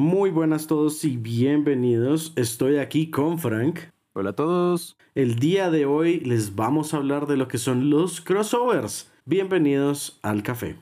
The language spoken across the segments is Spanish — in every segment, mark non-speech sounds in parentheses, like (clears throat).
Muy buenas todos y bienvenidos. Estoy aquí con Frank. Hola a todos. El día de hoy les vamos a hablar de lo que son los crossovers. Bienvenidos al café.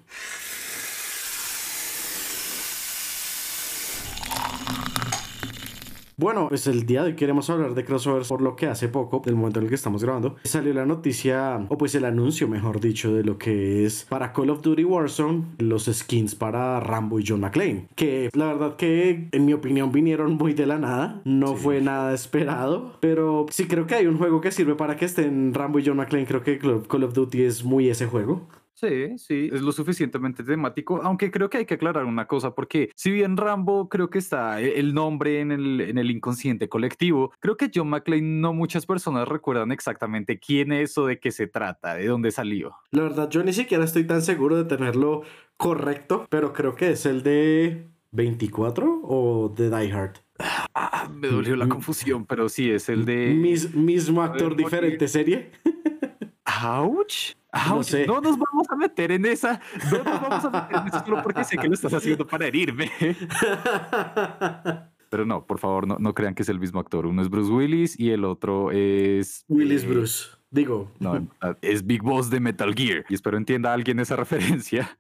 Bueno, pues el día de hoy queremos hablar de crossovers por lo que hace poco, del momento en el que estamos grabando, salió la noticia, o pues el anuncio, mejor dicho, de lo que es para Call of Duty Warzone los skins para Rambo y John McClane. Que la verdad que, en mi opinión, vinieron muy de la nada. No fue nada esperado, pero sí creo que hay un juego que sirve para que estén Rambo y John McClane. Creo que Call of Duty es muy ese juego. Sí, sí, es lo suficientemente temático, aunque creo que hay que aclarar una cosa, porque si bien Rambo creo que está e, el nombre en el, en el inconsciente colectivo, creo que John McClane no muchas personas recuerdan exactamente quién es o de qué se trata, de dónde salió. La verdad, yo ni siquiera estoy tan seguro de tenerlo correcto, pero creo que es el de 24 o de Die Hard. Ah, me dolió la confusión, pero sí, es el de... mismo actor, diferente serie. (laughs) Ouch. No, nos vamos a meter en esa. No nos vamos a meter en eso solo porque sé que lo estás haciendo para herirme. (laughs) Pero no, por favor, no, no crean que es el mismo actor. Uno es Bruce Willis y el otro es. Willis eh, Bruce. Digo. No, es Big Boss de Metal Gear. Y espero entienda alguien esa referencia.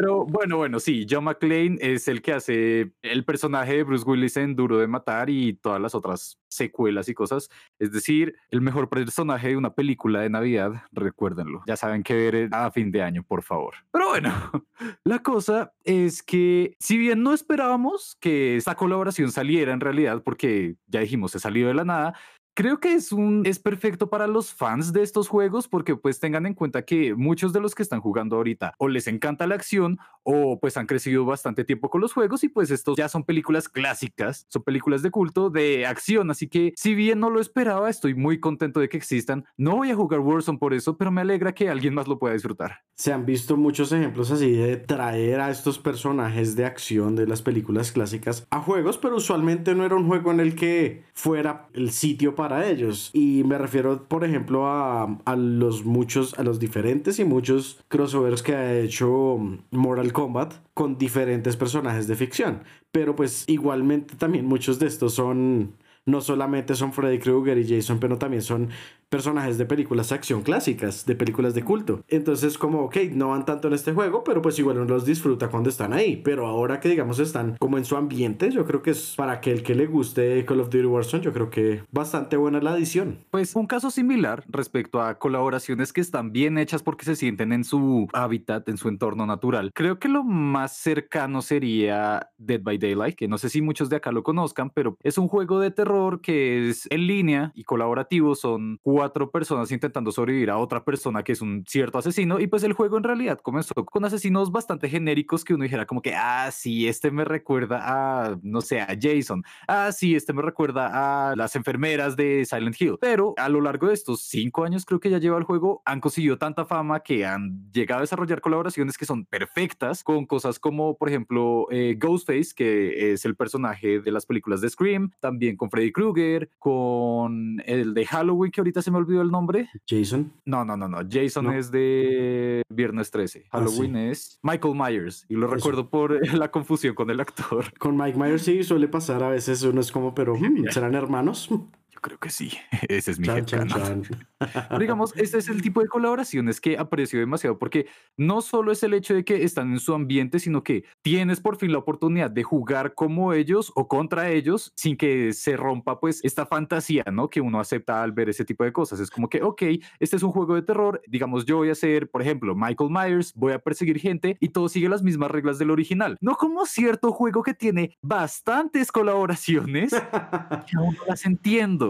Pero bueno, bueno, sí, John McClane es el que hace el personaje de Bruce Willis en Duro de Matar y todas las otras secuelas y cosas. Es decir, el mejor personaje de una película de Navidad, recuérdenlo. Ya saben que ver a fin de año, por favor. Pero bueno, (laughs) la cosa es que si bien no esperábamos que esta colaboración saliera en realidad, porque ya dijimos, se salió de la nada, Creo que es un es perfecto para los fans de estos juegos porque pues tengan en cuenta que muchos de los que están jugando ahorita o les encanta la acción o pues han crecido bastante tiempo con los juegos y pues estos ya son películas clásicas, son películas de culto de acción, así que si bien no lo esperaba, estoy muy contento de que existan. No voy a jugar Warzone por eso, pero me alegra que alguien más lo pueda disfrutar. Se han visto muchos ejemplos así de traer a estos personajes de acción de las películas clásicas a juegos, pero usualmente no era un juego en el que fuera el sitio para ellos. Y me refiero, por ejemplo, a, a los muchos, a los diferentes y muchos crossovers que ha hecho Mortal Kombat con diferentes personajes de ficción. Pero pues igualmente también muchos de estos son no solamente son Freddy Krueger y Jason, pero también son personajes de películas de acción clásicas, de películas de culto. Entonces, como, ok, no van tanto en este juego, pero pues igual uno los disfruta cuando están ahí. Pero ahora que digamos están como en su ambiente, yo creo que es para aquel que le guste Call of Duty Warzone, yo creo que bastante buena la adición. Pues un caso similar respecto a colaboraciones que están bien hechas porque se sienten en su hábitat, en su entorno natural. Creo que lo más cercano sería Dead by Daylight, que no sé si muchos de acá lo conozcan, pero es un juego de terror que es en línea y colaborativo. Son cuatro cuatro personas intentando sobrevivir a otra persona que es un cierto asesino y pues el juego en realidad comenzó con asesinos bastante genéricos que uno dijera como que, ah, sí, este me recuerda a, no sé, a Jason, ah, sí, este me recuerda a las enfermeras de Silent Hill, pero a lo largo de estos cinco años creo que ya lleva el juego, han conseguido tanta fama que han llegado a desarrollar colaboraciones que son perfectas con cosas como, por ejemplo, eh, Ghostface, que es el personaje de las películas de Scream, también con Freddy Krueger, con el de Halloween que ahorita se me olvidó el nombre. Jason. No, no, no, no. Jason es de Viernes 13. Ah, Halloween es Michael Myers. Y lo recuerdo por (laughs) la confusión con el actor. Con Mike Myers sí suele pasar a veces. Uno es como, pero hmm, (laughs) ¿serán hermanos? Creo que sí. (laughs) Ese es mi chan, (laughs) digamos, este es el tipo de colaboraciones que aprecio demasiado porque no solo es el hecho de que están en su ambiente, sino que tienes por fin la oportunidad de jugar como ellos o contra ellos sin que se rompa pues esta fantasía, ¿no? Que uno acepta al ver ese tipo de cosas. Es como que, ok, este es un juego de terror, digamos, yo voy a ser, por ejemplo, Michael Myers, voy a perseguir gente y todo sigue las mismas reglas del original. No como cierto juego que tiene bastantes colaboraciones (laughs) que aún no las entiendo.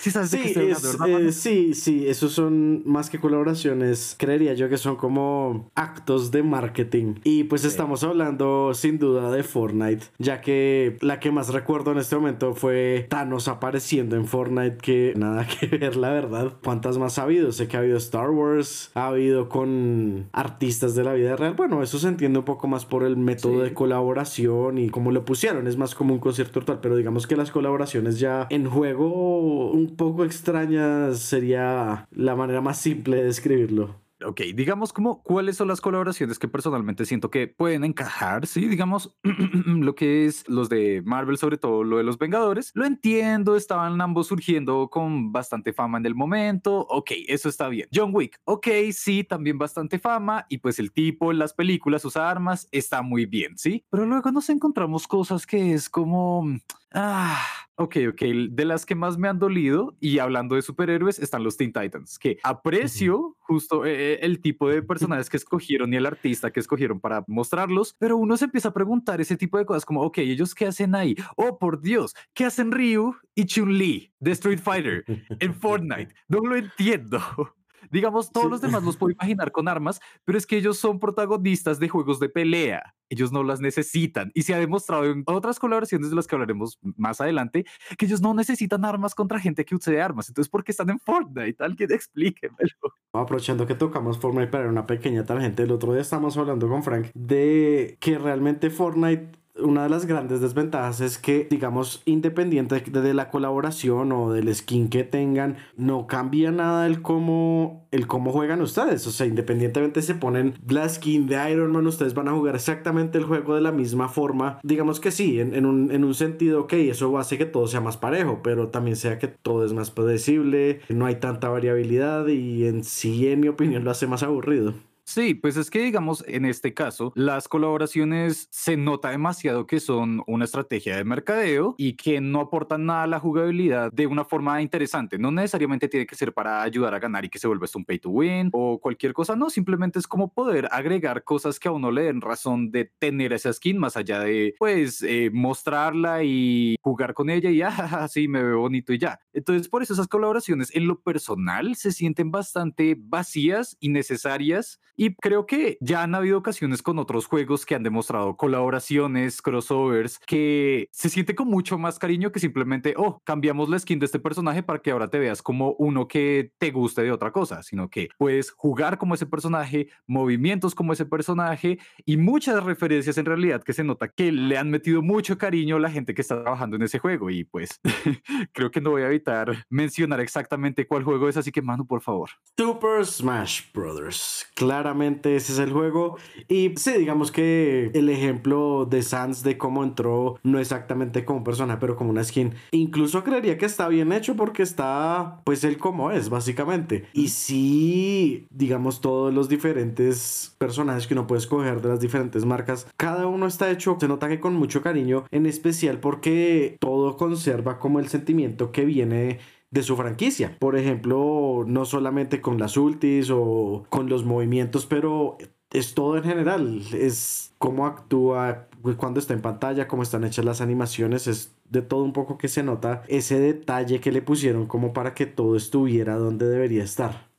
Sí, eh, sí, sí, esos son más que colaboraciones, creería yo que son como actos de marketing. Y pues estamos hablando sin duda de Fortnite, ya que la que más recuerdo en este momento fue Thanos apareciendo en Fortnite, que nada (laughs) que ver, la verdad. ¿Cuántas más ha habido? Sé que ha habido Star Wars, ha habido con artistas de la vida real. Bueno, eso se entiende un poco más por el método de colaboración y cómo lo pusieron. Es más como un concierto virtual, pero digamos que las colaboraciones ya en juego un poco extraña sería la manera más simple de describirlo. ok, digamos como cuáles son las colaboraciones que personalmente siento que pueden encajar, sí, digamos (clears throat) lo que es los de Marvel, sobre todo lo de los Vengadores, lo entiendo, estaban ambos surgiendo con bastante fama en el momento, ok, eso está bien. John Wick, ok, sí, también bastante fama. Y pues el tipo en las películas usa armas, está muy bien, sí, pero luego nos encontramos cosas que es como... Ah, ok, ok. De las que más me han dolido, y hablando de superhéroes, están los Teen Titans, que aprecio justo eh, el tipo de (laughs) personajes que escogieron y el artista que escogieron para mostrarlos, pero uno se empieza a preguntar ese tipo de cosas como, ok, ¿ellos qué hacen ahí? Oh, por Dios, ¿qué hacen Ryu y Chun-Li de Street Fighter en (laughs) Fortnite? No lo entiendo. Digamos, todos los demás los puedo imaginar con armas, pero es que ellos son protagonistas de juegos de pelea. Ellos no las necesitan. Y se ha demostrado en otras colaboraciones de las que hablaremos más adelante que ellos no necesitan armas contra gente que use armas. Entonces, ¿por qué están en Fortnite? Alguien explíquemelo. Aprovechando que tocamos Fortnite para una pequeña tangente, el otro día estamos hablando con Frank de que realmente Fortnite una de las grandes desventajas es que, digamos, independiente de la colaboración o del skin que tengan, no cambia nada el cómo, el cómo juegan ustedes. O sea, independientemente se ponen la skin de Iron Man, ustedes van a jugar exactamente el juego de la misma forma. Digamos que sí, en, un, en un sentido, ok, eso hace que todo sea más parejo, pero también sea que todo es más predecible, no hay tanta variabilidad y en sí, en mi opinión, lo hace más aburrido. Sí, pues es que digamos, en este caso, las colaboraciones se nota demasiado que son una estrategia de mercadeo y que no aportan nada a la jugabilidad de una forma interesante. No necesariamente tiene que ser para ayudar a ganar y que se vuelva esto un pay to win o cualquier cosa, no, simplemente es como poder agregar cosas que a uno le den razón de tener esa skin más allá de, pues, eh, mostrarla y jugar con ella y, (laughs) ah, sí, me veo bonito y ya. Entonces, por eso esas colaboraciones en lo personal se sienten bastante vacías, innecesarias y creo que ya han habido ocasiones con otros juegos que han demostrado colaboraciones, crossovers, que se siente con mucho más cariño que simplemente, oh, cambiamos la skin de este personaje para que ahora te veas como uno que te guste de otra cosa, sino que puedes jugar como ese personaje, movimientos como ese personaje y muchas referencias en realidad que se nota que le han metido mucho cariño a la gente que está trabajando en ese juego. Y pues (laughs) creo que no voy a evitar mencionar exactamente cuál juego es, así que mano, por favor. Super Smash Brothers. Clara ese es el juego. Y sí, digamos que el ejemplo de Sans de cómo entró no exactamente como persona, pero como una skin. Incluso creería que está bien hecho porque está, pues, él como es, básicamente. Y sí, digamos, todos los diferentes personajes que uno puede escoger de las diferentes marcas, cada uno está hecho, se nota que con mucho cariño, en especial porque todo conserva como el sentimiento que viene de su franquicia. Por ejemplo, no solamente con las ultis o con los movimientos, pero es todo en general. Es cómo actúa cuando está en pantalla, cómo están hechas las animaciones, es de todo un poco que se nota ese detalle que le pusieron como para que todo estuviera donde debería estar.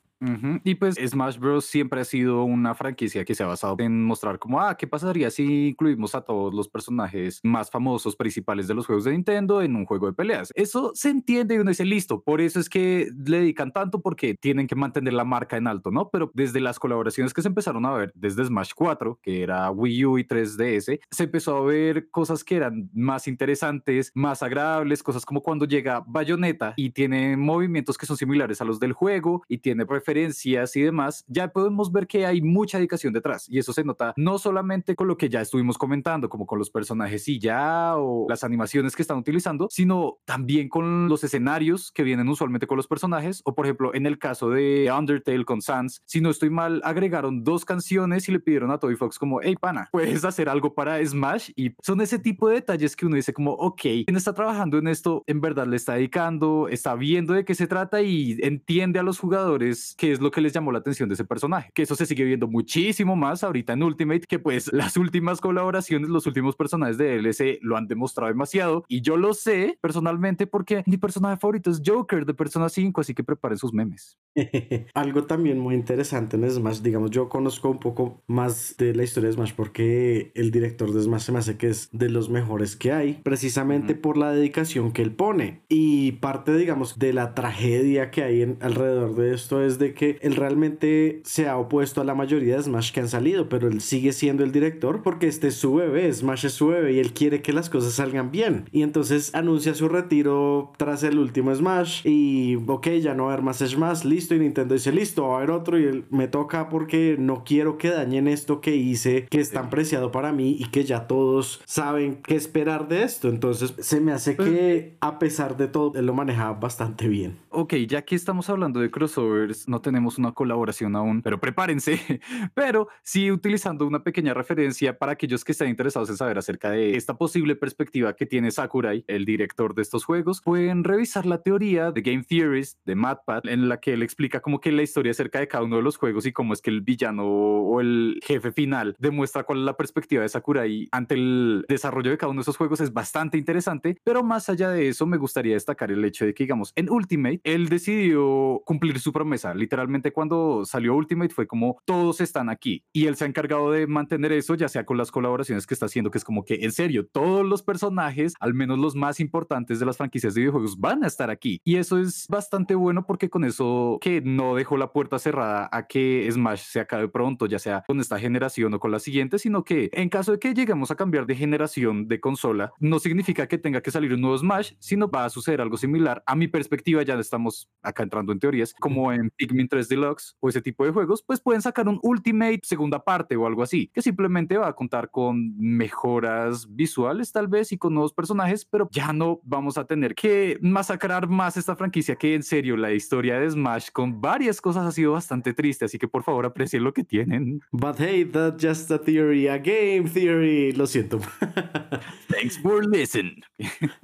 Y pues Smash Bros. siempre ha sido una franquicia que se ha basado en mostrar como, ah, ¿qué pasaría si incluimos a todos los personajes más famosos principales de los juegos de Nintendo en un juego de peleas? Eso se entiende y uno dice, listo, por eso es que le dedican tanto porque tienen que mantener la marca en alto, ¿no? Pero desde las colaboraciones que se empezaron a ver, desde Smash 4, que era Wii U y 3DS, se empezó a ver cosas que eran más interesantes, más agradables, cosas como cuando llega Bayonetta y tiene movimientos que son similares a los del juego y tiene preferencias y demás, ya podemos ver que hay mucha dedicación detrás. Y eso se nota no solamente con lo que ya estuvimos comentando, como con los personajes y ya o las animaciones que están utilizando, sino también con los escenarios que vienen usualmente con los personajes. O por ejemplo en el caso de Undertale con Sans, si no estoy mal, agregaron dos canciones y le pidieron a Toby Fox como, hey pana, puedes hacer algo para Smash y son ese tipo de detalles que uno dice como, ok, quien está trabajando en esto en verdad le está dedicando, está viendo de qué se trata y entiende a los jugadores que es lo que les llamó la atención de ese personaje. Que eso se sigue viendo muchísimo más ahorita en Ultimate, que pues (laughs) las últimas colaboraciones, los últimos personajes de DLC lo han demostrado demasiado. Y yo lo sé personalmente porque mi personaje favorito es Joker de Persona 5, así que preparen sus memes. (laughs) Algo también muy interesante en Smash, digamos, yo conozco un poco más de la historia de Smash porque el director de Smash se me hace que es de los mejores que hay, precisamente por la dedicación que él pone. Y parte, digamos, de la tragedia que hay en, alrededor de esto es de de que él realmente se ha opuesto a la mayoría de Smash que han salido, pero él sigue siendo el director porque este es su bebé, Smash es su bebé y él quiere que las cosas salgan bien. Y entonces anuncia su retiro tras el último Smash y ok, ya no va a haber más Smash, listo, y Nintendo dice listo, va a haber otro y él, me toca porque no quiero que dañen esto que hice, que es tan preciado para mí y que ya todos saben qué esperar de esto. Entonces se me hace que a pesar de todo, él lo maneja bastante bien. Ok, ya que estamos hablando de crossovers, no tenemos una colaboración aún, pero prepárense. (laughs) Pero sí utilizando una pequeña referencia para aquellos que estén interesados en saber acerca de esta posible perspectiva que tiene Sakurai, el director de estos juegos, pueden revisar la teoría de Game Theories de MatPat, en la que él explica como que la historia acerca de cada uno de los juegos y cómo es que el villano o el jefe final demuestra cuál es la perspectiva de Sakurai ante el desarrollo de cada uno de esos juegos es bastante interesante, pero más allá de eso me gustaría destacar el hecho de que digamos en Ultimate él decidió cumplir su promesa, literalmente cuando salió Ultimate fue como todos están aquí y él se ha encargado de mantener eso ya sea con las colaboraciones que está haciendo que es como que en serio todos los personajes, al menos los más importantes de las franquicias de videojuegos van a estar aquí y eso es bastante bueno porque con eso que no dejó la puerta cerrada a que Smash se acabe pronto, ya sea con esta generación o con la siguiente, sino que en caso de que lleguemos a cambiar de generación de consola, no significa que tenga que salir un nuevo Smash, sino va a suceder algo similar. A mi perspectiva, ya estamos acá entrando en teorías, como en Pikmin 3 Deluxe o ese tipo de juegos, pues pueden sacar un Ultimate segunda parte o algo así, que simplemente va a contar con mejoras visuales tal vez y con nuevos personajes, pero ya no vamos a tener que masacrar más esta franquicia que en serio la historia de Smash con varias cosas ha sido bastante triste, así que por favor aprecien lo que tienen. But hey, that's just a theory, a game theory. Lo siento. (laughs) Thanks for listening.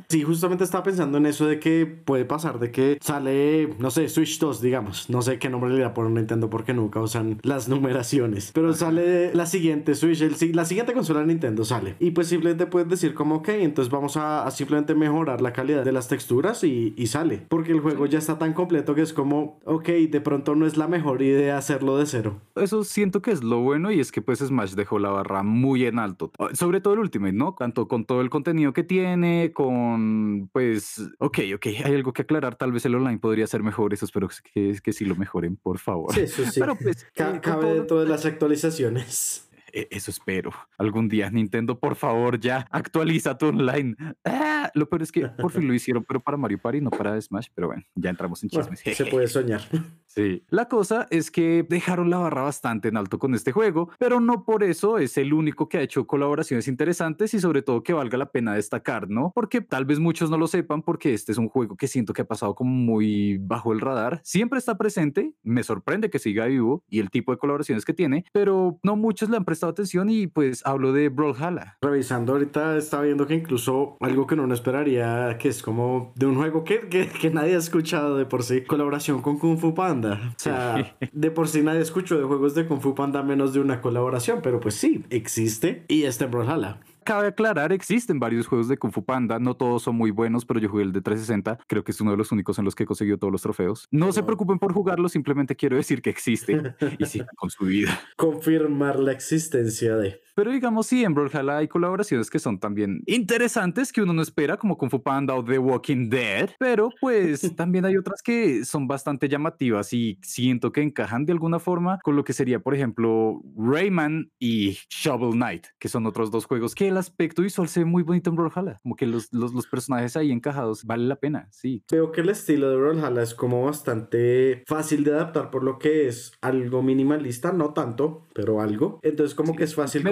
sí, justamente estaba pensando en eso de que puede pasar de que sale, no sé, Switch 2, digamos. No sé qué nombre le voy a poner Nintendo porque nunca usan las numeraciones. Pero sale la siguiente Switch, el, la siguiente consola de Nintendo sale. Y pues simplemente puedes decir como, ok, entonces vamos a, simplemente mejorar la calidad de las texturas y, y sale. Porque el juego ya está tan completo que es como, ok, de pronto no es la mejor idea hacerlo de cero. Eso siento que es lo bueno y es que pues Smash dejó la barra muy en alto. Ah, sobre todo el Ultimate, ¿no? Tanto con todo el contenido que tiene, con pues, ok, ok, hay algo que aclarar, tal vez el online podría ser mejor, eso espero que, que, sí lo mejoren, por favor. Sí, eso sí. Pero pues... Eh, cabe dentro de las actualizaciones. E, eso espero. Algún día, Nintendo, por favor, ya actualiza tu online. Ah, lo peor es que por fin lo (laughs) hicieron, pero para Mario Party, no para Smash. Pero bueno, ya entramos en chismes. se puede soñar. (laughs) Sí. La cosa es que dejaron la barra bastante en alto con este juego, pero no por eso es el único que ha hecho colaboraciones interesantes y sobre todo que valga la pena destacar, ¿no? Porque tal vez muchos no lo sepan porque este es un juego que siento que ha pasado como muy bajo el radar. Siempre está presente, me sorprende que siga vivo y el tipo de colaboraciones que tiene, pero no muchos le han prestado atención y pues hablo de Brawlhalla. Revisando ahorita está viendo que incluso algo que no esperaría, que es como de un juego que, que, que nadie ha escuchado de por sí, colaboración con Kung Fu Panda. O sea, (laughs) de por sí nadie escucho de juegos de Kung Fu Panda menos de una colaboración, pero pues sí, existe y está en Brawlhalla cabe aclarar, existen varios juegos de Kung Fu Panda, no todos son muy buenos, pero yo jugué el de 360, creo que es uno de los únicos en los que he conseguido todos los trofeos. No se preocupen por jugarlo, simplemente quiero decir que existe y (laughs) sigan con su vida. Confirmar la existencia de. Pero digamos, sí, en Brawlhalla hay colaboraciones que son también interesantes que uno no espera, como Kung Fu Panda o The Walking Dead, pero pues (laughs) también hay otras que son bastante llamativas y siento que encajan de alguna forma con lo que sería, por ejemplo, Rayman y Shovel Knight, que son otros dos juegos que aspecto visual se ve muy bonito en Brawlhalla, como que los, los, los personajes ahí encajados vale la pena, sí. Veo que el estilo de Brawlhalla es como bastante fácil de adaptar por lo que es algo minimalista, no tanto, pero algo. Entonces como que es fácil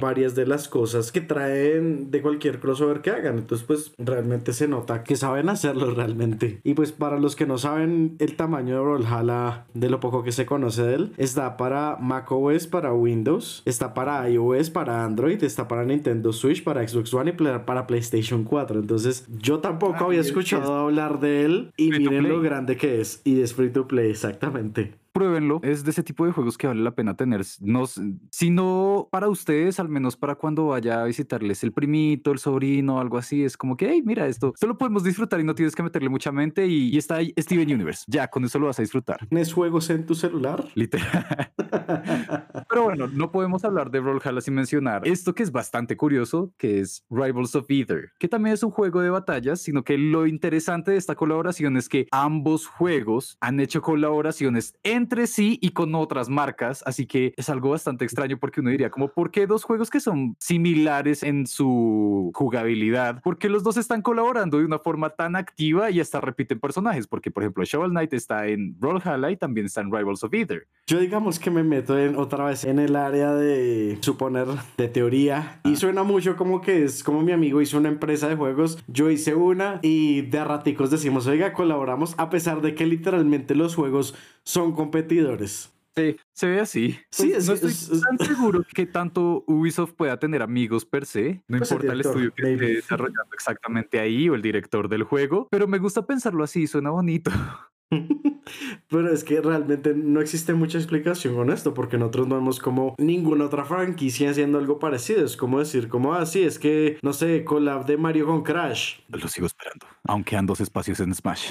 varias de las cosas que traen de cualquier crossover que hagan. Entonces, pues realmente se nota que saben hacerlo (laughs) realmente. Y pues para los que no saben el tamaño de Brawlhalla, de lo poco que se conoce de él, está para macOS, para Windows, está para iOS, para Android, está para Nintendo Switch, para Xbox One y para PlayStation 4. Entonces, yo tampoco había escuchado hablar de él y miren lo grande que es. Y es free to play, exactamente pruébenlo. Es de ese tipo de juegos que vale la pena tener. No, si no para ustedes, al menos para cuando vaya a visitarles el primito, el sobrino, algo así. Es como que, hey, mira esto, solo podemos disfrutar y no tienes que meterle mucha mente. Y, está ahí Steven Universe. Ya, con eso lo vas a disfrutar. ¿Tienes juegos en tu celular? (laughs) Literal. (laughs) Pero bueno, no podemos hablar de Brawlhalla sin mencionar esto que es bastante curioso, que es Rivals of Either, que también es un juego de batallas, sino que lo interesante de esta colaboración es que ambos juegos han hecho colaboraciones entre sí y con otras marcas, así que es algo bastante extraño porque uno diría como, ¿por qué dos juegos que son similares en su jugabilidad? ¿Por qué los dos están colaborando de una forma tan activa y hasta repiten personajes? Porque, por ejemplo, Shovel Knight está en Brawlhalla y también está en Rivals of Either. Yo digamos que me meto en, otra vez en el área de suponer, de teoría, y suena mucho como que es como mi amigo hizo una empresa de juegos, yo hice una y de raticos decimos, oiga, colaboramos a pesar de que literalmente los juegos son competidores. Sí, se ve así. Sí, pues, no estoy tan seguro que tanto Ubisoft pueda tener amigos per se. No pues importa el, estudio que esté desarrollando exactamente ahí o el director del juego, pero me gusta pensarlo así, suena bonito. (laughs) Pero es que realmente no existe mucha explicación con esto, porque nosotros no vemos como ninguna otra franquicia haciendo algo parecido. Es como decir, como, ah, sí, es que, no sé, collab de Mario con Crash. Lo sigo esperando, aunque han dos espacios en Smash.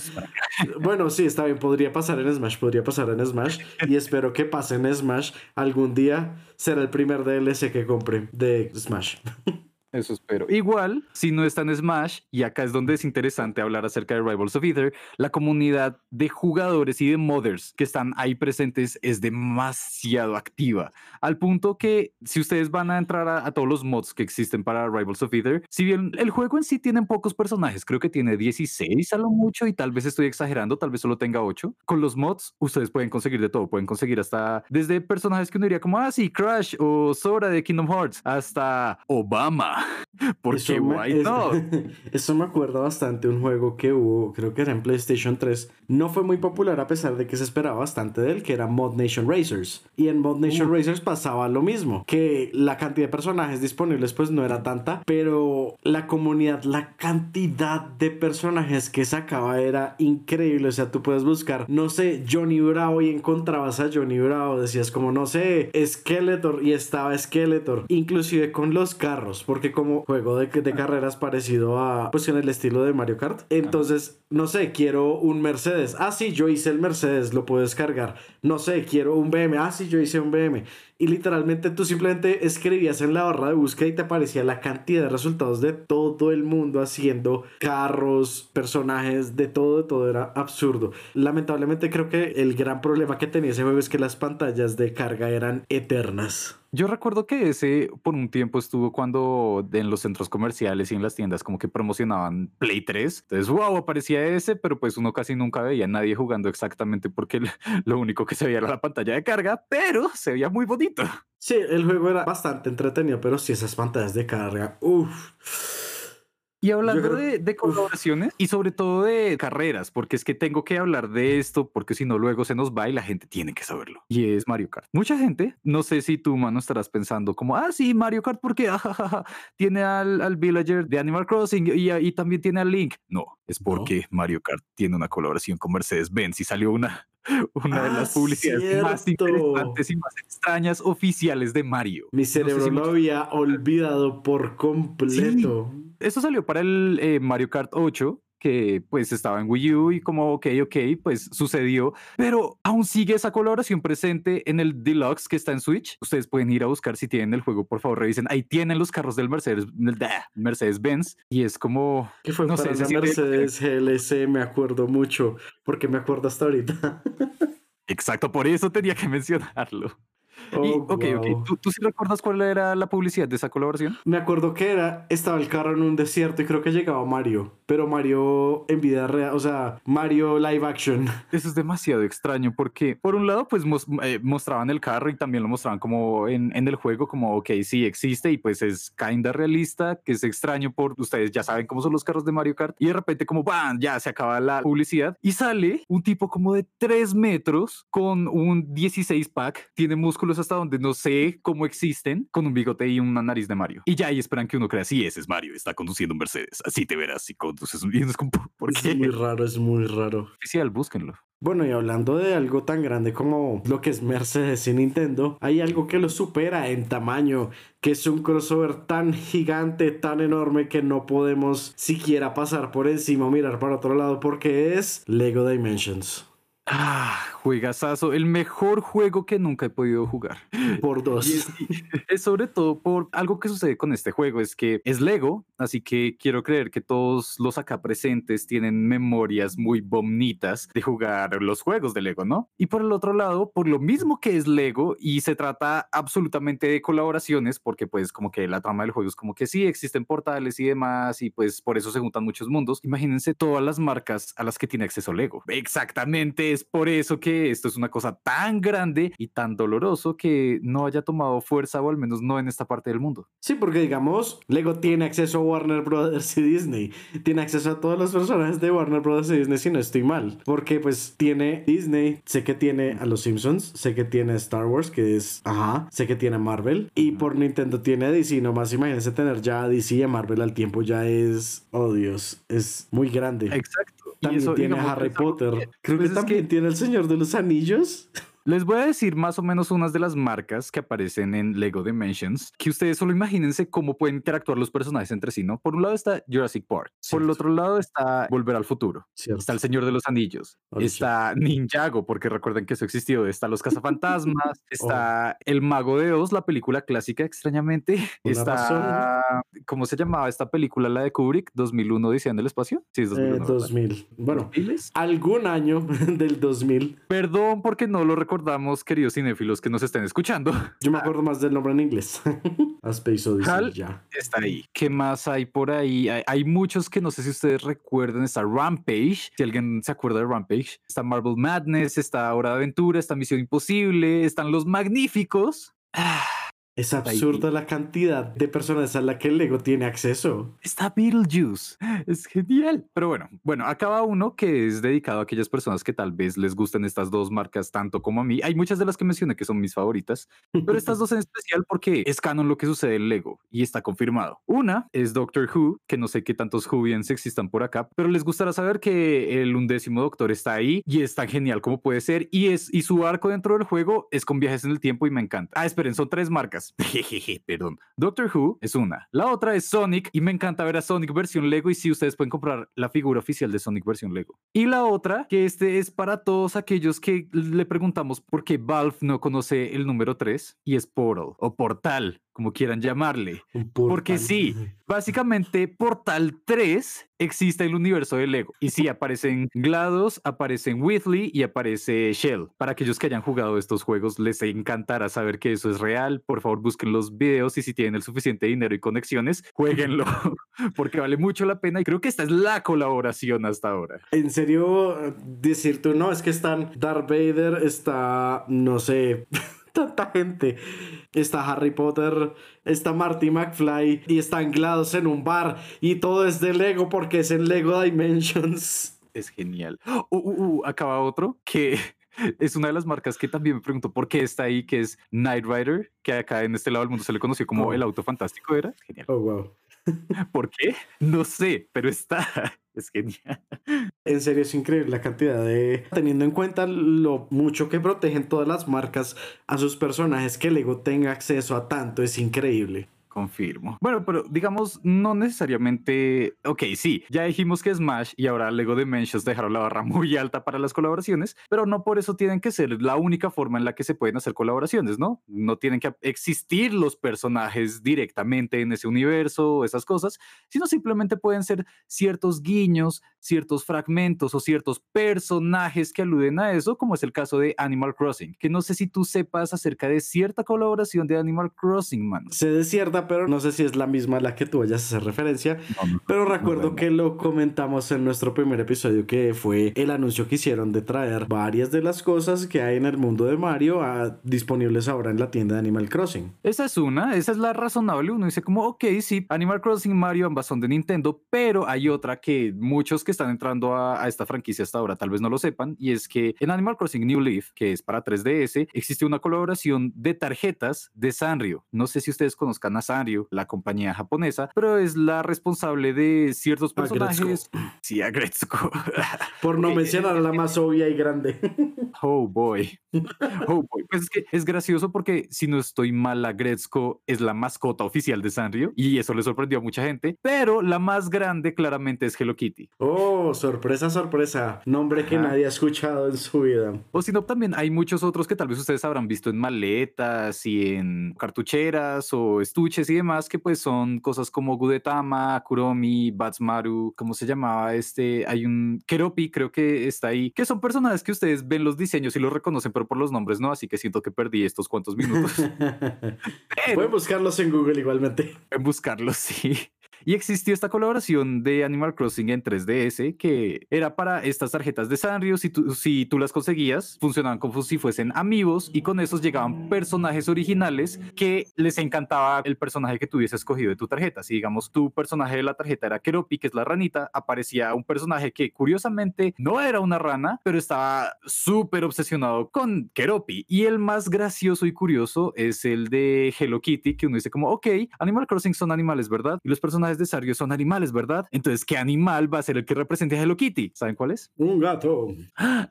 (laughs) bueno, sí, está bien, podría pasar en Smash, podría pasar en Smash, y espero que pase en Smash algún día. Será el primer DLC que compre de Smash. (laughs) Eso espero. Igual, si no está en Smash, y acá es donde es interesante hablar acerca de Rivals of Either, la comunidad de jugadores y de modders que están ahí presentes es demasiado activa. Al punto que si ustedes van a entrar a, todos los mods que existen para Rivals of Either, si bien el juego en sí tiene pocos personajes, creo que tiene 16 a lo mucho, y tal vez estoy exagerando, tal vez solo tenga 8. Con los mods, ustedes pueden conseguir de todo, pueden conseguir hasta desde personajes que uno diría como, ah, sí, Crash o Sora de Kingdom Hearts, hasta Obama. (laughs) Porque eso me, no. (laughs) Eso me acuerda bastante un juego que hubo, creo que era en PlayStation 3. No fue muy popular a pesar de que se esperaba bastante de él, que era Mod Nation Racers. Y en Mod Nation uh. Racers pasaba lo mismo, que la cantidad de personajes disponibles pues no era tanta, pero la comunidad, la cantidad de personajes que sacaba era increíble. O sea, tú puedes buscar, no sé, Johnny Bravo y encontrabas a Johnny Bravo, decías como, no sé, Skeletor y estaba Skeletor, inclusive con los carros, porque como juego de, de carreras parecido a, pues en el estilo de Mario Kart. Entonces, no sé, quiero un Mercedes. Ah, sí, yo hice el Mercedes, lo puedo descargar. No sé, quiero un BM. Ah, sí, yo hice un BM y literalmente tú simplemente escribías en la barra de búsqueda y te aparecía la cantidad de resultados de todo el mundo haciendo carros, personajes, de todo, de todo era absurdo. Lamentablemente creo que el gran problema que tenía ese juego es que las pantallas de carga eran eternas. Yo recuerdo que ese por un tiempo estuvo cuando en los centros comerciales y en las tiendas como que promocionaban Play 3. Entonces, wow, aparecía ese, pero pues uno casi nunca veía a nadie jugando exactamente porque (laughs) lo único que se veía era la pantalla de carga, pero se veía muy bonito. Sí, el juego era bastante entretenido, pero si esas pantallas de carga, uff. Y hablando de, colaboraciones y sobre todo de carreras, porque es que tengo que hablar de esto, porque si no luego se nos va y la gente tiene que saberlo. Y es Mario Kart. Mucha gente, no sé si tú, mano, estarás pensando como, ah, sí, Mario Kart, porque (laughs) tiene al, al, villager de Animal Crossing y, y, también tiene al Link. No, es porque Mario Kart tiene una colaboración con Mercedes-Benz y salió una, (laughs) una de las ah, publicidades más interesantes y más extrañas oficiales de Mario. Mi cerebro lo había olvidado por completo. Eso salió para el eh, Mario Kart 8 que pues estaba en Wii U y como, ok, ok, pues sucedió, pero aún sigue esa colaboración presente en el Deluxe que está en Switch. Ustedes pueden ir a buscar si tienen el juego, por favor, revisen. Ahí tienen los carros del Mercedes, Mercedes Benz y es como... ¿Qué fue no para sé, Mercedes GLC? Me acuerdo mucho, porque me acuerdo hasta ahorita. (laughs) Exacto, por eso tenía que mencionarlo. Oh, ok, ok. ¿Tú, ¿Tú, sí recuerdas cuál era la publicidad de esa colaboración? Me acuerdo que era, estaba el carro en un desierto y creo que llegaba Mario, pero Mario en vida real, o sea, Mario live action. (laughs) Eso es demasiado extraño porque, por un lado, pues eh, mostraban el carro y también lo mostraban como en, en, el juego, como, ok, sí existe y pues es kinda realista, que es extraño por, ustedes ya saben cómo son los carros de Mario Kart, y de repente como, ¡bam! Ya se acaba la publicidad y sale un tipo como de 3 metros con un 16 pack, tiene músculos hasta donde no sé cómo existen, con un bigote y una nariz de Mario. Y ya ahí esperan que uno crea, sí, ese es Mario, está conduciendo un Mercedes. Así te verás si conduces un... ¿por qué? es muy raro, es muy raro. Oficial, búsquenlo. Bueno, y hablando de algo tan grande como lo que es Mercedes y Nintendo, hay algo que lo supera en tamaño, que es un crossover tan gigante, tan enorme que no podemos siquiera pasar por encima o mirar para otro lado porque es Lego Dimensions. Ah, juegazazo. El mejor juego que nunca he podido jugar. Por dos. Y es, es sobre todo por algo que sucede con este juego, es que es Lego, así que quiero creer que todos los acá presentes tienen memorias muy bonitas de jugar los juegos de Lego, ¿no? Y por el otro lado, por lo mismo que es Lego y se trata absolutamente de colaboraciones, porque pues como que la trama del juego es como que sí, existen portales y demás, y pues por eso se juntan muchos mundos. Imagínense todas las marcas a las que tiene acceso Lego. Exactamente, es por eso que esto es una cosa tan grande y tan doloroso que no haya tomado fuerza o al menos no en esta parte del mundo. Sí, porque digamos, Lego tiene acceso a Warner Brothers y Disney. Tiene acceso a todos los personajes de Warner Brothers y Disney si no estoy mal. Porque pues tiene Disney, sé que tiene a los Simpsons, sé que tiene Star Wars, que es, ajá, sé que tiene a Marvel. Y por Nintendo tiene a DC, nomás imagínense tener ya a DC y a Marvel al tiempo ya es, oh Dios, es muy grande. Exacto. Y También eso, tiene digamos, a Harry Potter. que- Creo pues que es tiene el Señor de los Anillos. Les voy a decir más o menos unas de las marcas que aparecen en Lego Dimensions, que ustedes solo imagínense cómo pueden interactuar los personajes entre sí, ¿no? Por un lado está Jurassic Park, por el otro lado está Volver al Futuro, Cierto. está El Señor de los Anillos, está Ninjago, porque recuerden que eso existió, está Los Cazafantasmas, (laughs) está El Mago de Oz, la película clásica extrañamente, (laughs) Una está, ¿cómo se llamaba esta película, la de Kubrick, 2001, Odisea en el Espacio? Sí, es 2001. Eh, ¿verdad? 2000. Bueno, ¿2000? algún año (laughs) del 2000. Perdón porque no lo recordamos, queridos cinéfilos que nos estén escuchando. Yo me acuerdo más del nombre en inglés. (laughs) A Space Odyssey, Hal. ya. está ahí. ¿Qué más hay por ahí? Hay, hay muchos que no sé si ustedes recuerdan. Está Rampage, si alguien se acuerda de Rampage. Está Marvel Madness, está Hora de Aventura, está Misión Imposible, están Los Magníficos. Ah, Es ahí. absurda la cantidad de personas a la que el Lego tiene acceso. está Beetlejuice. Es genial. Pero bueno, bueno, acaba uno que es dedicado a aquellas personas que tal vez les gusten estas dos marcas tanto como a mí. Hay muchas de las que mencioné que son mis favoritas, Pero estas dos en especial porque es canon lo que sucede en Lego y está confirmado. Una es Doctor Who, que no sé qué tantos Whovians existan por acá, pero les gustará saber que el undécimo Doctor está ahí y es tan genial como puede ser y es y su arco dentro del juego es con viajes en el tiempo y me encanta. Ah, esperen, son tres marcas. (laughs) Jejeje, perdón. Doctor Who es una. La otra es Sonic y me encanta ver a Sonic versión Lego y sí, ustedes pueden comprar la figura oficial de Sonic versión Lego. Y la otra, que este es para todos aquellos que le preguntamos por qué Valve no conoce el número 3 y es Portal o Portal, como quieran llamarle. Porque sí, básicamente Portal 3 existe en el universo de Lego. Y sí, aparecen GLaDOS, aparecen Whitley y aparece Shell. Para aquellos que hayan jugado estos juegos, les encantará saber que eso es real. Por favor, busquen los videos y si tienen el suficiente dinero y conexiones, jueguenlo, (laughs) porque vale mucho la pena y creo que esta es la colaboración hasta ahora. En serio, eh, decir tú, no, es que están Darth Vader, está, no sé, (laughs) tanta gente. Está Harry Potter, está Marty McFly y está anclados en un bar y todo es de Lego porque es en Lego Dimensions. Es genial. Uh, uh, uh, acaba otro que (laughs) es una de las marcas que también me pregunto por qué está ahí, que es Knight Rider, que acá en este lado del mundo se le conoció como Oh. el auto fantástico, ¿era? Genial. Oh, wow. ¿Por qué? No sé, pero está. (laughs) Es genial. En serio es increíble la cantidad de... Teniendo en cuenta lo mucho que protegen todas las marcas a sus personajes, que Lego tenga acceso a tanto es increíble. Confirmo. Bueno, pero digamos, no necesariamente. Ok, sí, ya dijimos que Smash y ahora Lego Dimensions dejaron la barra (laughs) muy alta para las colaboraciones, pero no por eso tienen que ser la única forma en la que se pueden hacer colaboraciones, ¿no? No tienen que existir los personajes directamente en ese universo esas cosas, sino simplemente pueden ser ciertos guiños, ciertos fragmentos o ciertos personajes que aluden a eso, como es el caso de Animal Crossing, que no sé si tú sepas acerca de cierta colaboración de Animal Crossing, man. Sé de cierta, pero no sé si es la misma a la que tú vayas a hacer referencia. Pero recuerdo bueno. que lo comentamos en nuestro primer episodio, que fue el anuncio que hicieron de traer varias de las cosas que hay en el mundo de Mario a- disponibles ahora en la tienda de Animal Crossing. Esa es una, esa es la razonable. Uno dice como, ok, sí, Animal Crossing y Mario ambas son de Nintendo, pero hay otra que muchos que están entrando a, a esta franquicia hasta ahora tal vez no lo sepan, y es que en Animal Crossing New Leaf, que es para 3DS, existe una colaboración de tarjetas de Sanrio. No sé si ustedes conozcan a Sanrio, la compañía japonesa, pero es la responsable de ciertos personajes. Sí, a Gretzko. (laughs) Por no mencionar a la más obvia y grande. (laughs) Oh boy. Oh boy. Pues es que es gracioso porque si no estoy mal, la Gretzko es la mascota oficial de Sanrio y eso le sorprendió a mucha gente, pero la más grande claramente es Hello Kitty. Oh, sorpresa, sorpresa. Nombre que nadie ha escuchado en su vida. O si no, también hay muchos otros que tal vez ustedes habrán visto en maletas y en cartucheras o estuches y demás, que pues son cosas como Gudetama, Kuromi, Batsmaru, ¿cómo se llamaba este? Hay un Keropi, creo que está ahí, que son personajes que ustedes ven los diseños y los reconocen, pero por los nombres no, así que siento que perdí estos cuantos minutos. (laughs) (laughs) Pueden buscarlos en Google igualmente. Pueden buscarlos, (laughs) sí. Y existió esta colaboración de Animal Crossing en 3DS que era para estas tarjetas de Sanrio. Si tú, si tú las conseguías, funcionaban como si fuesen amigos y con esos llegaban personajes originales que les encantaba el personaje que tuviese escogido de tu tarjeta. Si digamos tu personaje de la tarjeta era Keropi, que es la ranita, aparecía un personaje que curiosamente no era una rana, pero estaba súper obsesionado con Keropi. Y el más gracioso y curioso es el de Hello Kitty, que uno dice como, ok, Animal Crossing son animales, ¿verdad? Y los personajes de Sario son animales, ¿verdad? Entonces, ¿qué animal va a ser el que represente a Hello Kitty? ¿Saben cuál es? Un gato.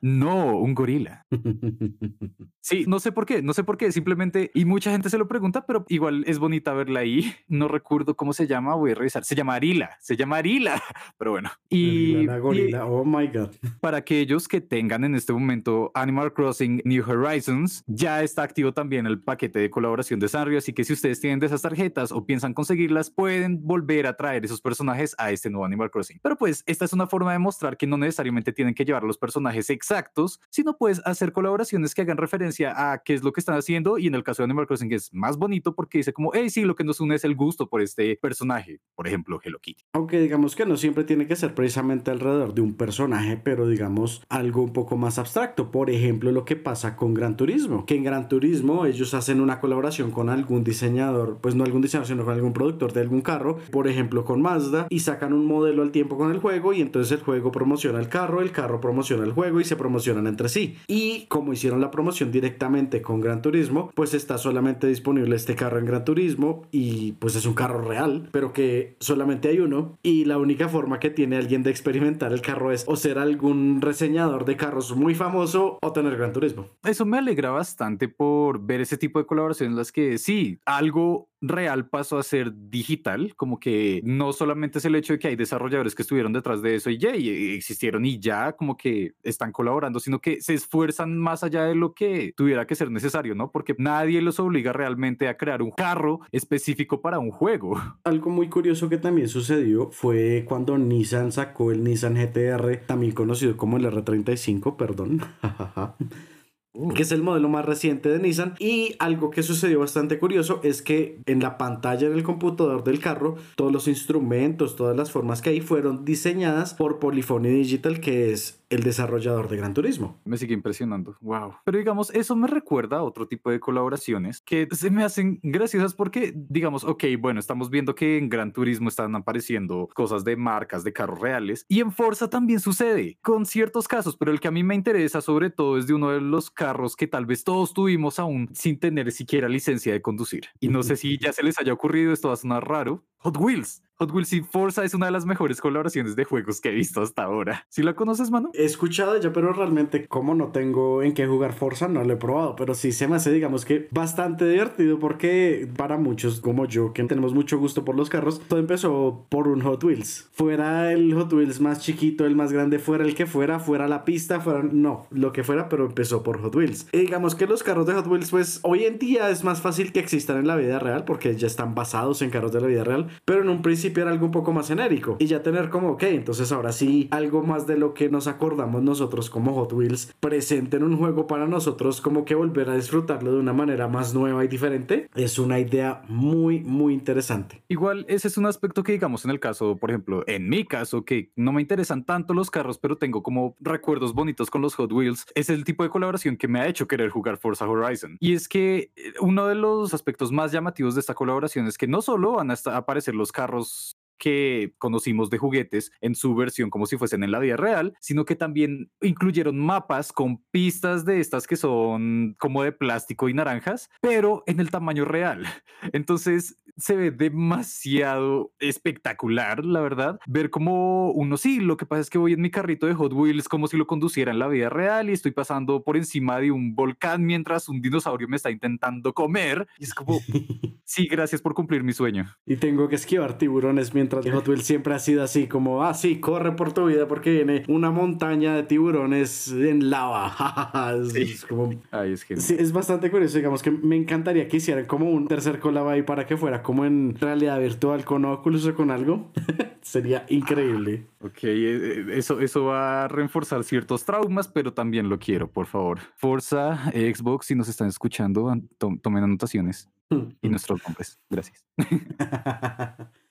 No, un gorila. (laughs) Sí, no sé por qué, no sé por qué, simplemente, y mucha gente se lo pregunta, pero igual es bonita verla ahí. No recuerdo cómo se llama, voy a revisar. Se llama Arila, se llama Arila, (laughs) pero bueno. Y, gorila, oh my god. (laughs) Para aquellos que tengan en este momento Animal Crossing New Horizons, ya está activo también el paquete de colaboración de Sanrio, así que si ustedes tienen de esas tarjetas o piensan conseguirlas, pueden volver a traer esos personajes a este nuevo Animal Crossing. Pero pues esta es una forma de mostrar que no necesariamente tienen que llevar los personajes exactos, sino puedes hacer colaboraciones que hagan referencia a qué es lo que están haciendo y en el caso de Animal Crossing es más bonito porque dice como, hey, sí, lo que nos une es el gusto por este personaje, por ejemplo, Hello Kitty. Aunque digamos que no siempre tiene que ser precisamente alrededor de un personaje, pero digamos algo un poco más abstracto. Por ejemplo, lo que pasa con Gran Turismo, que en Gran Turismo ellos hacen una colaboración con algún diseñador, pues no algún diseñador, sino con algún productor de algún carro, por ejemplo con Mazda, y sacan un modelo al tiempo con el juego y entonces el juego promociona el carro, el carro promociona el juego y se promocionan entre sí. Y como hicieron la promoción directamente con Gran Turismo, pues está solamente disponible este carro en Gran Turismo y pues es un carro real, pero que solamente hay uno y la única forma que tiene alguien de experimentar el carro es o ser algún reseñador de carros muy famoso o tener Gran Turismo. Eso me alegra bastante por ver ese tipo de colaboraciones en las que sí, algo real pasó a ser digital, como que no solamente es el hecho de que hay desarrolladores que estuvieron detrás de eso y ya y existieron y ya como que están colaborando, sino que se esfuerzan más allá de lo que tuviera que ser necesario, ¿no? Porque nadie los obliga realmente a crear un carro específico para un juego. (laughs) Algo muy curioso que también sucedió fue cuando Nissan sacó el Nissan GTR, también conocido como el R35, perdón. (laughs) que es el modelo más reciente de Nissan. Y algo que sucedió bastante curioso es que en la pantalla del computador del carro, todos los instrumentos, todas las formas que hay fueron diseñadas por Polyphony Digital, que es el desarrollador de Gran Turismo. Me sigue impresionando. Wow. Pero digamos, eso me recuerda a otro tipo de colaboraciones que se me hacen graciosas porque, digamos, ok, bueno, estamos viendo que en Gran Turismo están apareciendo cosas de marcas de carros reales y en Forza también sucede con ciertos casos, pero el que a mí me interesa sobre todo es de uno de los carros que tal vez todos tuvimos aún sin tener siquiera licencia de conducir. Y no sé si ya se les haya ocurrido, esto va a sonar raro. Hot Wheels. Hot Wheels y Forza es una de las mejores colaboraciones de juegos que he visto hasta ahora. ¿Sí la conoces, mano? He escuchado ya, pero realmente como no tengo en qué jugar Forza, no lo he probado. Pero sí se me hace, digamos que bastante divertido porque para muchos como yo, que tenemos mucho gusto por los carros, todo empezó por un Hot Wheels. Fuera el Hot Wheels más chiquito, el más grande, fuera el que fuera, fuera la pista, fuera... No, lo que fuera, pero empezó por Hot Wheels. Y digamos que los carros de Hot Wheels, pues hoy en día es más fácil que existan en la vida real porque ya están basados en carros de la vida real. Pero en un principio era algo un poco más genérico y ya tener como, ok, entonces ahora sí, algo más de lo que nos acordamos nosotros como Hot Wheels presente en un juego para nosotros, como que volver a disfrutarlo de una manera más nueva y diferente, es una idea muy, muy interesante. Igual, ese es un aspecto que digamos en el caso, por ejemplo, en mi caso, que no me interesan tanto los carros, pero tengo como recuerdos bonitos con los Hot Wheels, es el tipo de colaboración que me ha hecho querer jugar Forza Horizon. Y es que eh, uno de los aspectos más llamativos de esta colaboración es que no solo van a aparecer los carros que conocimos de juguetes en su versión como si fuesen en la vida real, sino que también incluyeron mapas con pistas de estas que son como de plástico y naranjas, pero en el tamaño real. (laughs) Entonces se ve demasiado espectacular, la verdad. Ver como uno, sí, lo que pasa es que voy en mi carrito de Hot Wheels como si lo conduciera en la vida real y estoy pasando por encima de un volcán mientras un dinosaurio me está intentando comer. Y es como, (laughs) sí, gracias por cumplir mi sueño. Y tengo que esquivar tiburones mientras Hot Wheels siempre ha sido así como, ah, sí, corre por tu vida porque viene una montaña de tiburones en lava. (laughs) es, como... Ay, es sí, es bastante curioso, digamos que me encantaría que hicieran como un tercer collab ahí para que fuera como en realidad virtual con Oculus o con algo. (laughs) Sería increíble. Ok, eh, eh, eso, eso va a reforzar ciertos traumas, pero también lo quiero, por favor. Forza, Xbox, si nos están escuchando, tomen anotaciones (laughs) y nuestros nombres. Gracias.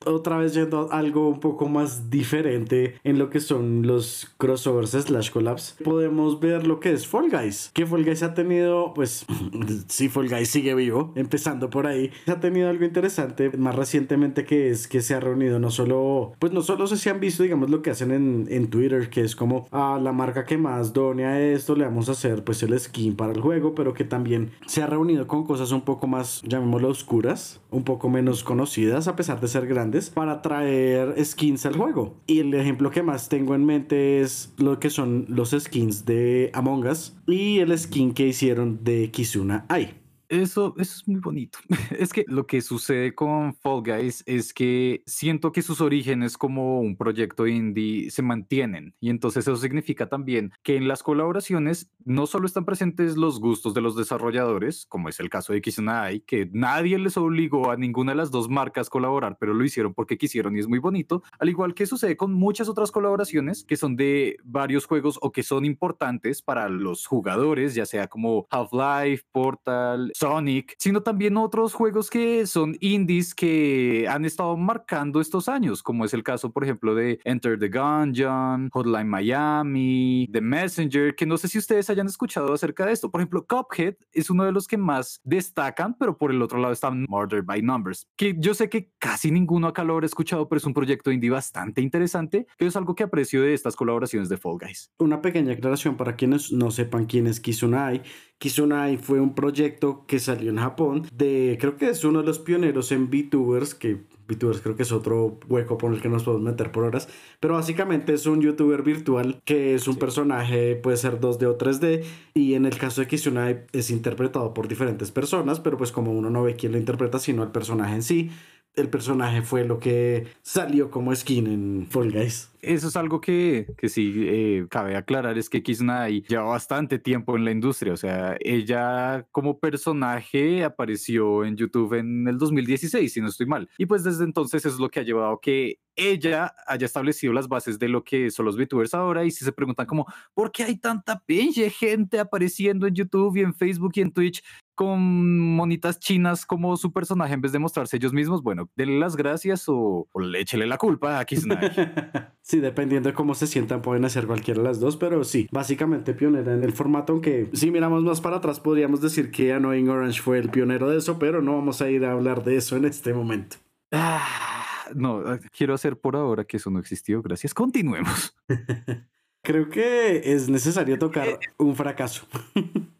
Otra vez yendo a algo un poco más diferente en lo que son los crossovers slash collabs, podemos ver lo que es Fall Guys. Que Fall Guys ha tenido, pues, (laughs) si Fall Guys sigue vivo, empezando por ahí, ha tenido algo interesante más recientemente que es que se ha reunido no solo, pues no solo se han visto, digamos, lo que hacen en, en Twitter, que es como a ah, la marca que más done a esto, le vamos a hacer pues el skin para el juego, pero que también se ha reunido con cosas un poco más, llamémoslo oscuras, un poco menos conocidas, a pesar de ser grandes para traer skins al juego. Y el ejemplo que más tengo en mente es lo que son los skins de Among Us y el skin que hicieron de Kizuna Ai. Eso, es muy bonito. (laughs) Es que lo que sucede con Fall Guys es que siento que sus orígenes como un proyecto indie se mantienen y entonces eso significa también que en las colaboraciones no solo están presentes los gustos de los desarrolladores, como es el caso de Kizunai, que nadie les obligó a ninguna de las dos marcas colaborar, pero lo hicieron porque quisieron y es muy bonito, al igual que sucede con muchas otras colaboraciones que son de varios juegos o que son importantes para los jugadores, ya sea como Half-Life, Portal, Sonic, sino también otros juegos que son indies que han estado marcando estos años, como es el caso, por ejemplo, de Enter the Gungeon, Hotline Miami, The Messenger, que no sé si ustedes hayan escuchado acerca de esto. Por ejemplo, Cuphead es uno de los que más destacan, pero por el otro lado está Murder by Numbers, que yo sé que casi ninguno acá lo habrá escuchado, pero es un proyecto indie bastante interesante, que es algo que aprecio de estas colaboraciones de Fall Guys. Una pequeña aclaración para quienes no sepan quién es Kizunai. Kizunai fue un proyecto que salió en Japón de, creo que es uno de los pioneros en VTubers, que VTubers creo que es otro hueco por el que nos podemos meter por horas, pero básicamente es un youtuber virtual que es un personaje, puede ser 2D o 3D, y en el caso de Kizunai es interpretado por diferentes personas, pero pues como uno no ve quién lo interpreta, sino el personaje en sí, el personaje fue lo que salió como skin en Fall Guys. Eso es algo que, que sí eh, cabe aclarar, es que Kisnai lleva bastante tiempo en la industria, o sea, ella como personaje apareció en YouTube en el 2016, si no estoy mal, y pues desde entonces es lo que ha llevado que ella haya establecido las bases de lo que son los VTubers ahora, y si se preguntan como, ¿por qué hay tanta pinche gente apareciendo en YouTube y en Facebook y en Twitch? Con monitas chinas como su personaje en vez de mostrarse ellos mismos, bueno, denle las gracias o, o échele la culpa a Kisnai. (laughs) sí, dependiendo de cómo se sientan, pueden hacer cualquiera de las dos, pero sí, básicamente pionera en el formato, aunque si miramos más para atrás podríamos decir que Annoying Orange fue el pionero de eso, pero no vamos a ir a hablar de eso en este momento. Ah, no, ah, quiero hacer por ahora que eso no existió, gracias. Continuemos. (laughs) Creo que es necesario tocar eh, un fracaso. (laughs)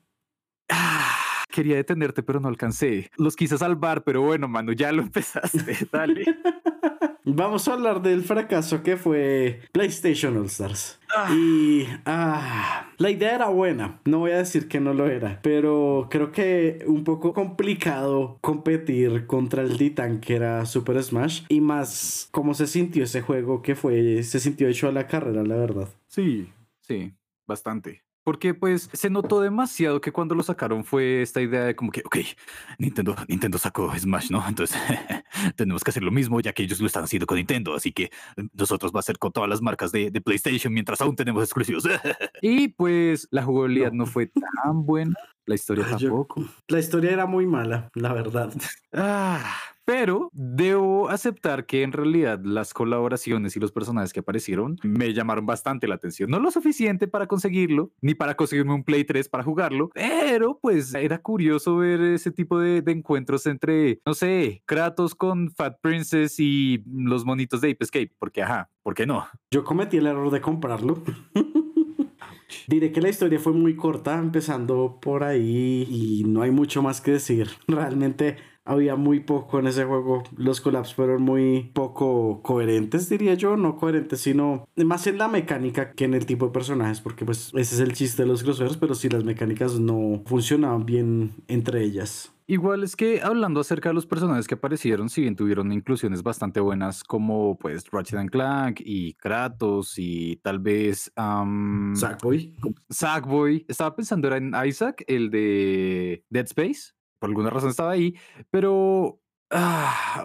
Quería detenerte, pero no alcancé. Los quise salvar, pero bueno, mano, ya lo (laughs) empezaste. Dale. (laughs) Vamos a hablar del fracaso que fue PlayStation All Stars. Ah. Y ah, la idea era buena, no voy a decir que no lo era, pero creo que un poco complicado competir contra el Titan que era Super Smash y más cómo se sintió ese juego que fue, se sintió hecho a la carrera, la verdad. Sí, sí, bastante. Porque pues se notó demasiado que cuando lo sacaron fue esta idea de como que, ok, Nintendo, Nintendo sacó Smash, ¿no? Entonces (laughs) tenemos que hacer lo mismo ya que ellos lo están haciendo con Nintendo, así que nosotros va a ser con todas las marcas de, de PlayStation mientras aún tenemos exclusivos. (laughs) y pues la jugabilidad no, fue tan buena, la historia tampoco. la historia era muy mala, la verdad. ah, Pero debo aceptar que en realidad las colaboraciones y los personajes que aparecieron me llamaron bastante la atención. No lo suficiente para conseguirlo, ni para conseguirme un Play 3 para jugarlo, pero pues era curioso ver ese tipo de, de encuentros entre, no sé, Kratos con Fat Princess y los monitos de Ape Escape, porque ajá, ¿por qué no? Yo cometí el error de comprarlo. (laughs) Diré que la historia fue muy corta, empezando por ahí y no hay mucho más que decir. Realmente había muy poco en ese juego. Los collabs fueron muy poco coherentes, diría yo. No coherentes, sino más en la mecánica que en el tipo de personajes, porque pues ese es el chiste de los crossovers, pero si las mecánicas no funcionaban bien entre ellas. Igual es que hablando acerca de los personajes que aparecieron, si bien tuvieron inclusiones bastante buenas como pues Ratchet and Clank y Kratos y tal vez um, Sackboy. Sackboy. Estaba pensando era en Isaac, el de Dead Space. Por alguna razón estaba ahí, pero ah,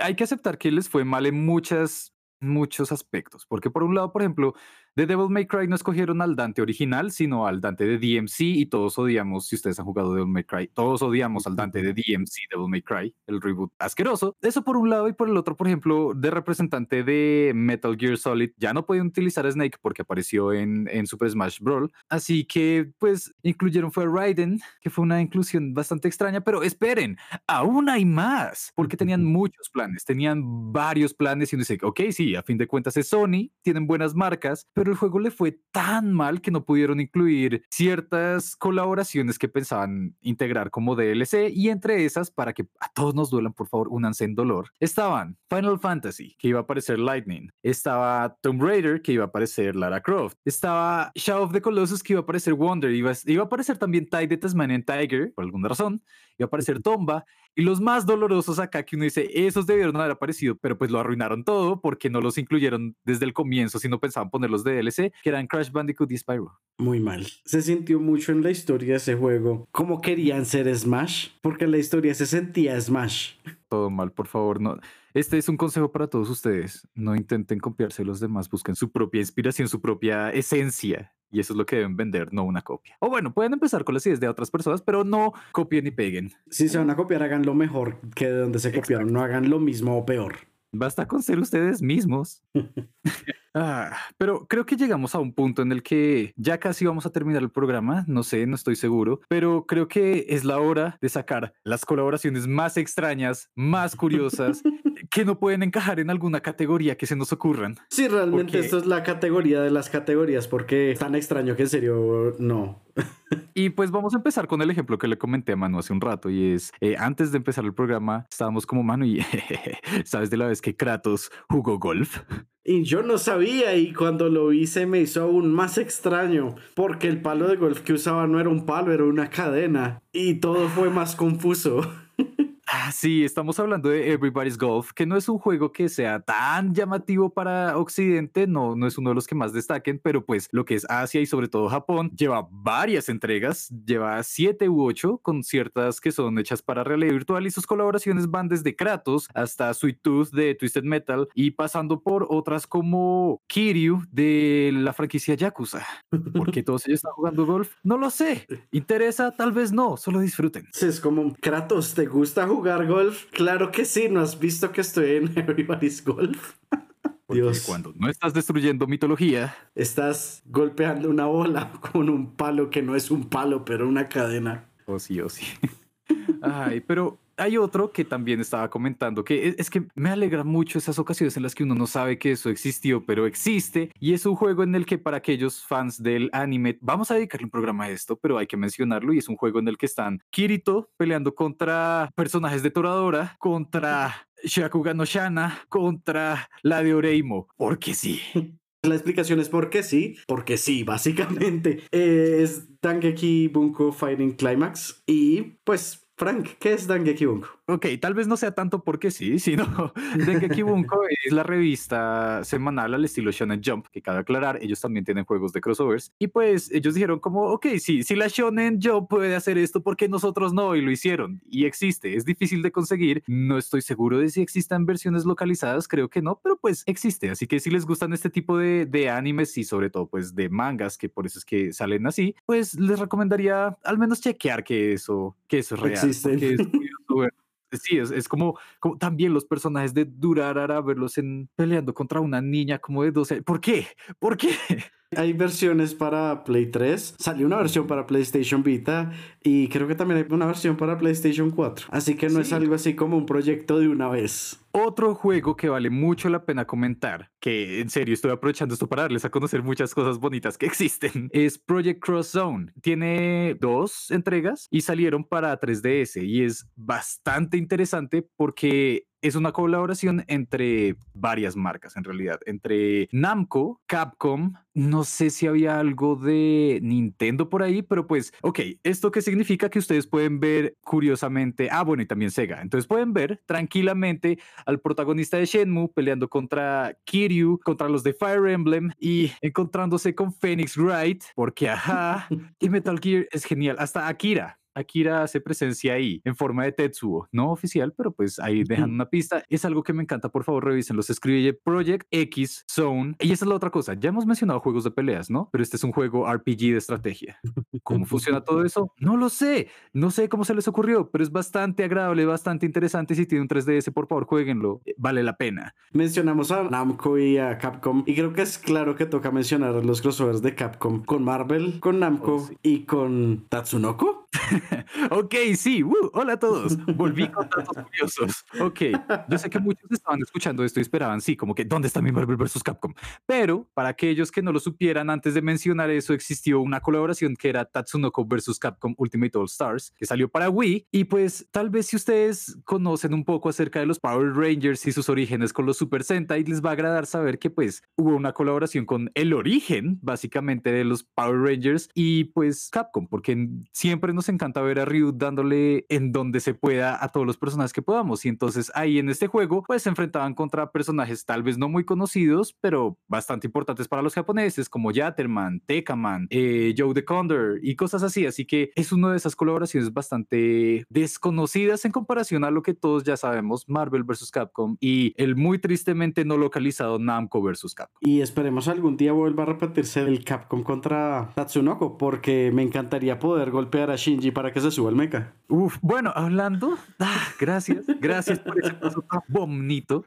hay que aceptar que les fue mal en muchas muchos aspectos, porque por un lado, por ejemplo, de Devil May Cry no escogieron al Dante original, sino al Dante de DMC y todos odiamos, si ustedes han jugado Devil May Cry, todos odiamos al Dante de DMC, Devil May Cry, el reboot asqueroso. Eso por un lado y por el otro, por ejemplo, de representante de Metal Gear Solid, ya no podían utilizar a Snake porque apareció en, en Super Smash Brawl, así que pues incluyeron fue a Raiden, que fue una inclusión bastante extraña, pero esperen, aún hay más, porque tenían muchos planes, tenían varios planes y uno dice, ok, sí, a fin de cuentas es Sony, tienen buenas marcas, pero el juego le fue tan mal que no pudieron incluir ciertas colaboraciones que pensaban integrar como DLC y entre esas, para que a todos nos duelan, por favor, únanse en dolor, estaban Final Fantasy, que iba a aparecer Lightning, estaba Tomb Raider, que iba a aparecer Lara Croft, estaba Shadow of the Colossus, que iba a aparecer Wonder, iba, iba a aparecer también Tide the Tasmanian Tiger, por alguna razón, iba a aparecer Tomba, y los más dolorosos acá que uno dice, esos debieron haber aparecido, pero pues lo arruinaron todo porque no los incluyeron desde el comienzo, sino pensaban ponerlos de DLC, que eran Crash Bandicoot y Spyro. Muy mal. Se sintió mucho en la historia ese juego. Como querían ser Smash, porque en la historia se sentía Smash. Todo mal, por favor, no. Este es un consejo para todos ustedes. No intenten copiarse los demás, busquen su propia inspiración, su propia esencia. Y eso es lo que deben vender, no una copia. O bueno, pueden empezar con las ideas de otras personas, pero no copien y peguen. Si se van a copiar, hagan lo mejor que de donde se copiaron. No hagan lo mismo o peor. Basta con ser ustedes mismos. (laughs) Ah, pero creo que llegamos a un punto en el que ya casi vamos a terminar el programa, no sé, no estoy seguro, pero creo que es la hora de sacar las colaboraciones más extrañas, más curiosas, (laughs) que no pueden encajar en alguna categoría que se nos ocurran. Sí, realmente Porque- esto es la categoría de las categorías, porque es tan extraño que en serio no. (laughs) Y pues vamos a empezar con el ejemplo que le comenté a Manu hace un rato y es, eh, antes de empezar el programa, estábamos como Manu y, (laughs) ¿sabes de la vez que Kratos jugó golf? Y yo no sabía y cuando lo vi se me hizo aún más extraño, porque el palo de golf que usaba no era un palo, era una cadena. Y todo fue más confuso. (laughs) Ah, sí, estamos hablando de Everybody's Golf, que no es un juego que sea tan llamativo para Occidente, no, no es uno de los que más destaquen, pero pues lo que es Asia y sobre todo Japón lleva varias entregas, lleva siete u ocho, con ciertas que son hechas para realidad virtual y sus colaboraciones van desde Kratos hasta Sweet Tooth de Twisted Metal y pasando por otras como Kiryu de la franquicia Yakuza. ¿Por qué todos ellos están jugando golf? No lo sé. ¿Interesa? Tal vez no, solo disfruten. Es como, Kratos, ¿te gusta jugar golf? Claro que sí, ¿no has visto que estoy en (laughs) Everybody's Golf? Porque Dios. cuando no estás destruyendo mitología, Estás golpeando una bola (laughs) con un palo que no es un palo, pero una cadena. o sí, o sí. (laughs) Ay, pero hay otro que también estaba comentando que es, es que me alegra mucho esas ocasiones en las que uno no sabe que eso existió, pero existe y es un juego en el que para aquellos fans del anime, vamos a dedicarle un programa a esto, pero hay que mencionarlo y es un juego en el que están Kirito peleando contra personajes de Toradora, contra Shakugan no Shana, contra la de Oreimo, porque sí. (laughs) La explicación es porque sí, porque sí, básicamente. (laughs) Eh, es Dangeki Bunko Fighting Climax. Y pues, Frank, ¿qué es Dangeki Bunko? Ok, tal vez no sea tanto porque sí, sino (laughs) Dengeki Bunko (laughs) es la revista semanal al estilo Shonen Jump, que cabe aclarar, ellos también tienen juegos de crossovers. Y pues ellos dijeron como, ok, sí, si la Shonen Jump puede hacer esto, ¿por qué nosotros no? Y lo hicieron. Y existe, es difícil de conseguir. No estoy seguro de si existan versiones localizadas, creo que no, pero pues existe. Así que si les gustan este tipo de, de animes y sobre todo pues de mangas, que por eso es que salen así, pues les recomendaría al menos chequear que eso, que eso es real. Existen. porque es (laughs) curioso ver sí, es, es como, como también los personajes de Durarara, verlos en, peleando contra una niña como de 12 ¿Por qué? ¿Por qué? Hay versiones para Play 3, salió una versión para PlayStation Vita y creo que también hay una versión para PlayStation 4. Así que no es algo así como un proyecto de una vez. Otro juego que vale mucho la pena comentar, que en serio estoy aprovechando esto para darles a conocer muchas cosas bonitas que (laughs) existen, es Project Cross Zone. Tiene dos entregas y salieron para 3DS y es bastante interesante porque es una colaboración entre varias marcas, en realidad, entre Namco, Capcom, no sé si había algo de Nintendo por ahí, pero pues, ok, ¿esto qué significa? Que ustedes pueden ver curiosamente, ah, bueno, y también Sega, entonces pueden ver tranquilamente al protagonista de Shenmue peleando contra Kiryu, contra los de Fire Emblem y encontrándose con Phoenix Wright, porque ajá, (laughs) y Metal Gear es genial, hasta Akira, Akira hace presencia ahí en forma de Tetsuo, no oficial, pero pues ahí dejan una pista. Es algo que me encanta, por favor, revisen. Los escribe Project X Zone. Y esa es la otra cosa. Ya hemos mencionado juegos de peleas, ¿no? Pero este es un juego RPG de estrategia. (laughs) ¿Cómo funciona todo eso? No lo sé. No sé cómo se les ocurrió, pero es bastante agradable, bastante interesante. Si tiene un 3DS, por favor, jueguenlo. Eh, vale la pena. Mencionamos a Namco y a Capcom. Y creo que es claro que toca mencionar los crossovers de Capcom con Marvel, con Namco oh, y con Tatsunoko. (laughs) ok, sí, hola a todos. Volví con datos curiosos. Ok, yo sé que muchos estaban escuchando esto y esperaban, sí, como que, ¿dónde está mi Marvel vs. Capcom? Pero para aquellos que no lo supieran, antes de mencionar eso, existió una colaboración que era Tatsunoko vs. Capcom Ultimate All Stars, que salió para Wii. Y pues, tal vez si ustedes conocen un poco acerca de los Power Rangers y sus orígenes con los Super Sentai, les va a agradar saber que, pues, hubo una colaboración con el origen, básicamente, de los Power Rangers y, pues, Capcom, porque siempre nos encanta ver a Ryu dándole en donde se pueda a todos los personajes que podamos. Y entonces ahí en este juego, pues se enfrentaban contra personajes tal vez no muy conocidos, pero bastante importantes para los japoneses, como Yatterman, Tekaman, eh, Joe the Condor y cosas así. Así que es una de esas colaboraciones bastante desconocidas en comparación a lo que todos ya sabemos, Marvel vs. Capcom y el muy tristemente no localizado Namco vs. Capcom. Y esperemos algún día vuelva a repetirse el Capcom contra Tatsunoko, porque me encantaría poder golpear a Para que se suba el mecha. Uf, bueno, hablando, (laughs) ah, gracias, gracias por ese paso tan bonito,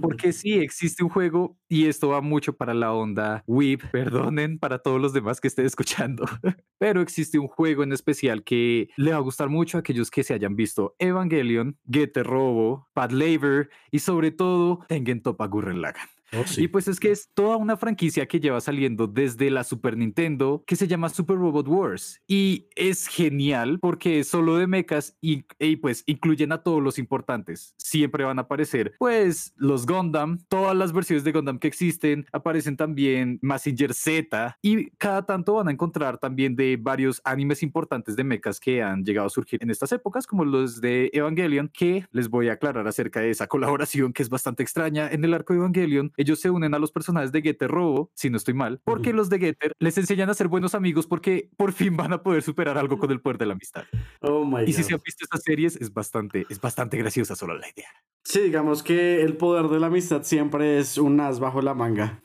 porque sí, existe un juego y esto va mucho para la onda Weep, perdonen para todos los demás que estén escuchando, (laughs) pero existe un juego en especial que le va a gustar mucho a aquellos que se hayan visto Evangelion, Getter Robo, Pad Labor y sobre todo Tengen Topa Gurren Lagann. Oh, y pues es que es toda una franquicia que lleva saliendo desde la Super Nintendo que se llama Super Robot Wars. Y es genial porque es solo de mechas y, y, pues incluyen a todos los importantes. Siempre van a aparecer pues los Gundam, todas las versiones de Gundam que existen, aparecen también Massinger Z. Y cada tanto van a encontrar también de varios animes importantes de mechas que han llegado a surgir en estas épocas como los de Evangelion que les voy a aclarar acerca de esa (laughs) colaboración que es bastante extraña. En el arco de Evangelion ellos se unen a los personajes de Getter Robo, si no estoy mal, porque los de Getter les enseñan a ser buenos amigos porque por fin van a poder superar algo con el poder de la amistad. Oh my y si se han visto estas series, es bastante, es bastante graciosa solo la idea. Sí, digamos que el poder de la amistad siempre es un as bajo la manga.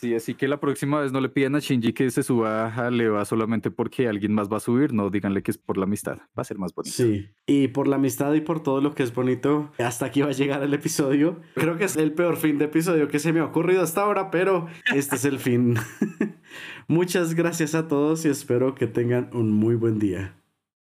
Sí, así que la próxima vez no le pidan a Shinji que se suba a Leva solamente porque alguien más va a subir, no díganle que es por la amistad, va a ser más bonito. Sí, y por la amistad y por todo lo que es bonito, hasta aquí va a llegar el episodio. Creo que es el peor fin de episodio que se me ha ocurrido hasta ahora, pero este es el fin. (laughs) Muchas gracias a todos y espero que tengan un muy buen día.